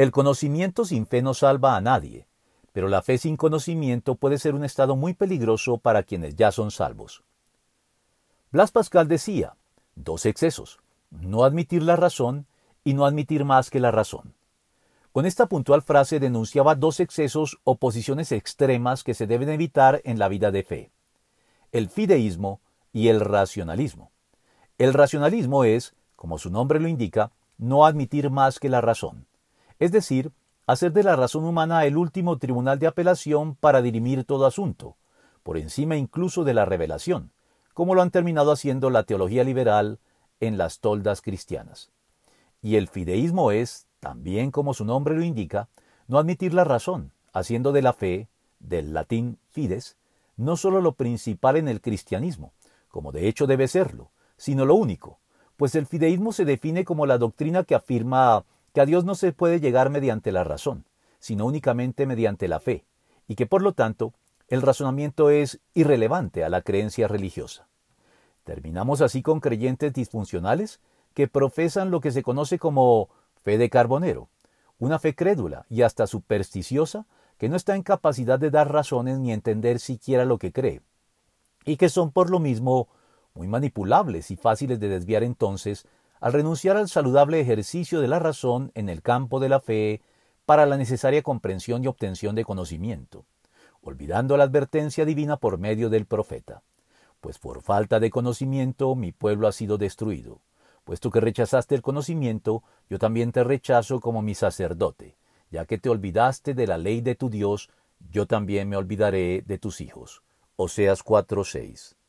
El conocimiento sin fe no salva a nadie, pero la fe sin conocimiento puede ser un estado muy peligroso para quienes ya son salvos. Blas Pascal decía, dos excesos, no admitir la razón y no admitir más que la razón. Con esta puntual frase denunciaba dos excesos o posiciones extremas que se deben evitar en la vida de fe. El fideísmo y el racionalismo. El racionalismo es, como su nombre lo indica, no admitir más que la razón, es decir, hacer de la razón humana el último tribunal de apelación para dirimir todo asunto, por encima incluso de la revelación, como lo han terminado haciendo la teología liberal en las toldas cristianas. Y el fideísmo es, también como su nombre lo indica, no admitir la razón, haciendo de la fe, del latín fides, no sólo lo principal en el cristianismo, como de hecho debe serlo, sino lo único, pues el fideísmo se define como la doctrina que afirma que a Dios no se puede llegar mediante la razón, sino únicamente mediante la fe, y que por lo tanto el razonamiento es irrelevante a la creencia religiosa. Terminamos así con creyentes disfuncionales que profesan lo que se conoce como fe de carbonero, una fe crédula y hasta supersticiosa que no está en capacidad de dar razones ni entender siquiera lo que cree, y que son por lo mismo muy manipulables y fáciles de desviar entonces al renunciar al saludable ejercicio de la razón en el campo de la fe para la necesaria comprensión y obtención de conocimiento, olvidando la advertencia divina por medio del profeta. Pues por falta de conocimiento mi pueblo ha sido destruido. Puesto que rechazaste el conocimiento, yo también te rechazo como mi sacerdote. Ya que te olvidaste de la ley de tu Dios, yo también me olvidaré de tus hijos. Oseas 4:6